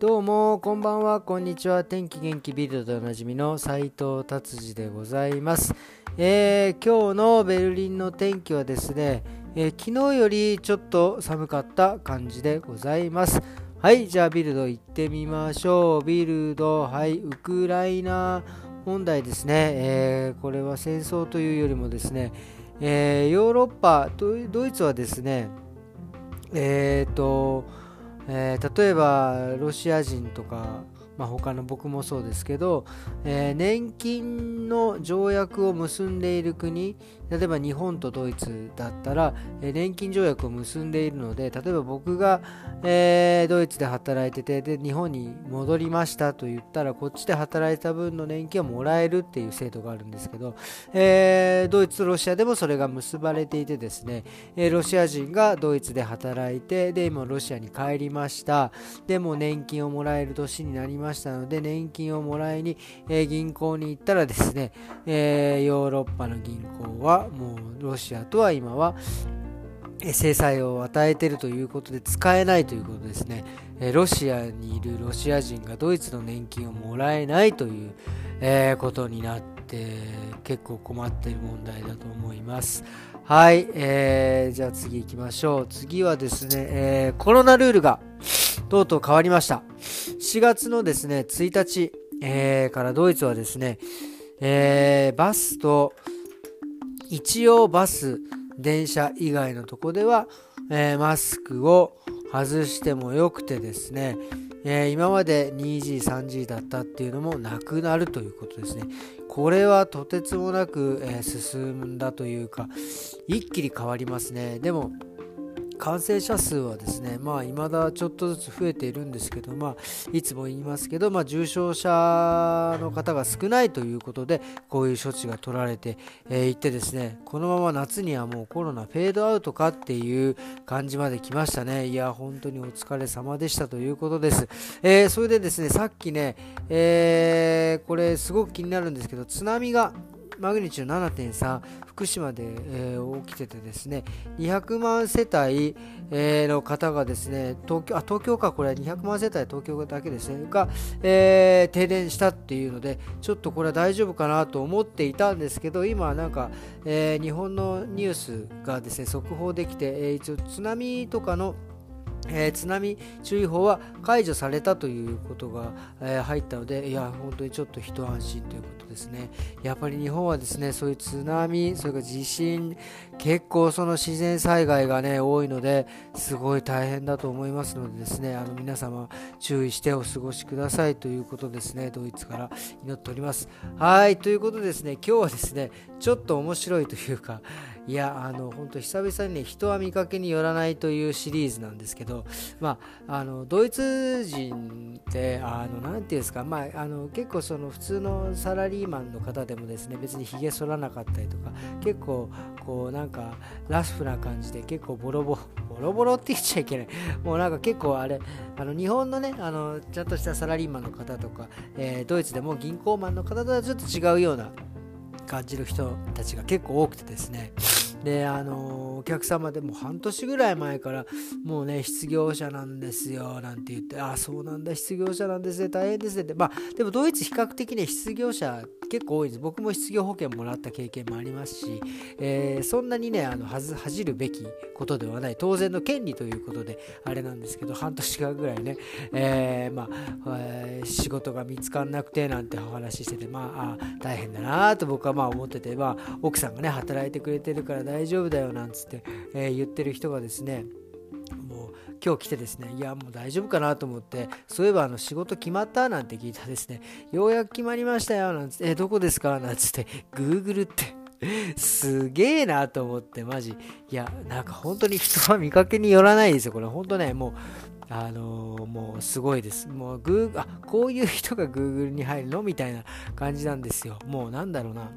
どうも、こんばんは、こんにちは。天気元気ビルドでおなじみの斉藤達治でございます。えー、今日のベルリンの天気はですね、えー、昨日よりちょっと寒かった感じでございます。はい、じゃあビルド行ってみましょう。ビルド、はい、ウクライナ問題ですね。えー、これは戦争というよりもですね、え、ヨーロッパ、ドイツはですね、えっ、と、えー、例えばロシア人とか、まあ、他の僕もそうですけど、えー、年金の条約を結んでいる国例えば日本とドイツだったら、えー、年金条約を結んでいるので例えば僕が、えー、ドイツで働いててで日本に戻りましたと言ったらこっちで働いた分の年金をもらえるっていう制度があるんですけど、えー、ドイツとロシアでもそれが結ばれていてですね、えロシア人がドイツで働いてで今ロシアに帰りました。でも年金をもらえる年になりました。ましたので年金をもらいに、え銀行に行ったらですね、えヨーロッパの銀行はもうロシアとは今は制裁を与えているということで使えないということですねえ。ロシアにいるロシア人がドイツの年金をもらえないという、えことになって結構困っている問題だと思います。はい、えー、じゃあ次行きましょう。次はですね、えー、コロナルールがとうとう変わりました。4月のですね、1日、えー、からドイツはですね、えー、バスと一応バス、電車以外のとこでは、えー、マスクを外してもよくてですね、えー、今まで 2G、3G だったっていうのもなくなるということですね。これはとてつもなく、えー、進んだというか、一気に変わりますね。でも、感染者数はですね、まあ、未だちょっとずつ増えているんですけど、まあ、いつも言いますけど、まあ、重症者の方が少ないということで、こういう処置が取られてい、えー、ってですね、このまま夏にはもうコロナフェードアウトかっていう感じまで来ましたね。いや、本当にお疲れ様でしたということです。えー、それでですね、さっきね、えー、これすごく気になるんですけど、津波がマグニチュード7.3福島で、えー、起きててですね200万世帯、えー、の方がですね東京あ東京かこれ200万世帯東京だけですねが、えー、停電したっていうのでちょっとこれは大丈夫かなと思っていたんですけど今なんか、え、日本のニュースがですね速報できて、え、一応津波とかのえー、津波注意報は解除されたということが、えー、入ったので、いや、本当にちょっと一安心ということですね。やっぱり日本はですね、そういう津波、それから地震、結構その自然災害がね、多いので、すごい大変だと思いますのでですね、あの皆様注意してお過ごしくださいということですね、ドイツから祈っております。はい、ということでですね、今日はですね、ちょっと面白いというか、いや、あの、本当久々にね、人は見かけによらないというシリーズなんですけど、まあ、あの、ドイツ人って、あの、なんていうんですか、まあ、あの、結構その普通のサラリーマンの方でもですね、別にひげ剃らなかったりとか、結構、こう、なんか、ラフな感じで、結構ボロボロ、ボロボロって言っちゃいけない。もうなんか結構あれ、あの、日本のね、あの、ちゃんとしたサラリーマンの方とか、えー、ドイツでも銀行マンの方とはちょっと違うような、感じる人たちが結構多くてですね。であのお客様でも半年ぐらい前からもうね失業者なんですよなんて言ってあそうなんだ失業者なんですね大変ですねって。まあでもドイツ比較的ね失業者結構多いです。僕も失業保険もらった経験もありますし、えー、そんなにねあの恥じるべきことではない。当然の権利ということであれなんですけど半年間ぐらいね、えー、まあ、えー、仕事が見つからなくてなんてお話ししててまあ大変だなと僕はまあ思ってて、まあ、奥さんがね働いてくれてるから大丈夫だよなんつって、え、言ってる人がですねもう今日来てですねいやもう大丈夫かなと思ってそういえばあの仕事決まったなんて聞いたですね。ようやく決まりましたよなんて。えどこですか？なんつって。Google って。すげえなと思ってマジ。いやなんか本当に人は見かけによらないですよ。これ本当ねもうあのー、もうすごいです。もうグーあこういう人が Google に入るの？みたいな感じなんですよ。もうなんだろうな。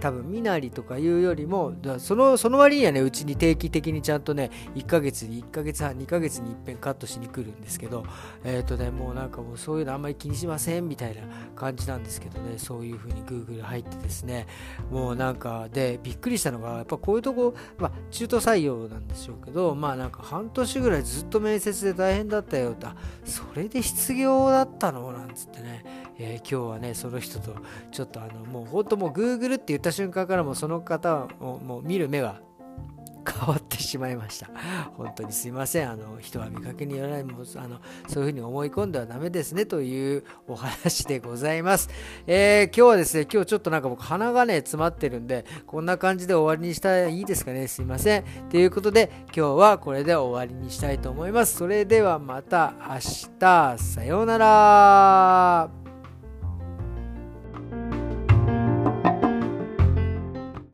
多分身なりとかいうよりもそのその割にはねうちに定期的にちゃんとね1ヶ月に1ヶ月半2ヶ月にいっぺんカットしに来るんですけどえっ、ー、とねもうなんかもうそういうのあんまり気にしませんみたいな感じなんですけどねそういう風に Google 入ってですねもうなんかでびっくりしたのがやっぱこういうとこまあ中途採用なんでしょうけどまあなんか半年ぐらいずっと面接で大変だったよとそれで失業だったの？なんつってね、えー、今日はねその人とちょっとあのもう本当もう Google って言った瞬間からもうその方はもう見る目が変わってしまいました。本当にすいません。あの人は見かけによらないもあのそういうふうに思い込んではダメですねというお話でございます。えー、今日はですね、今日ちょっとなんか僕鼻がね詰まってるんで、こんな感じで終わりにしたらいいですかね。すいません。ということで今日はこれで終わりにしたいと思います。それではまた明日。さようなら。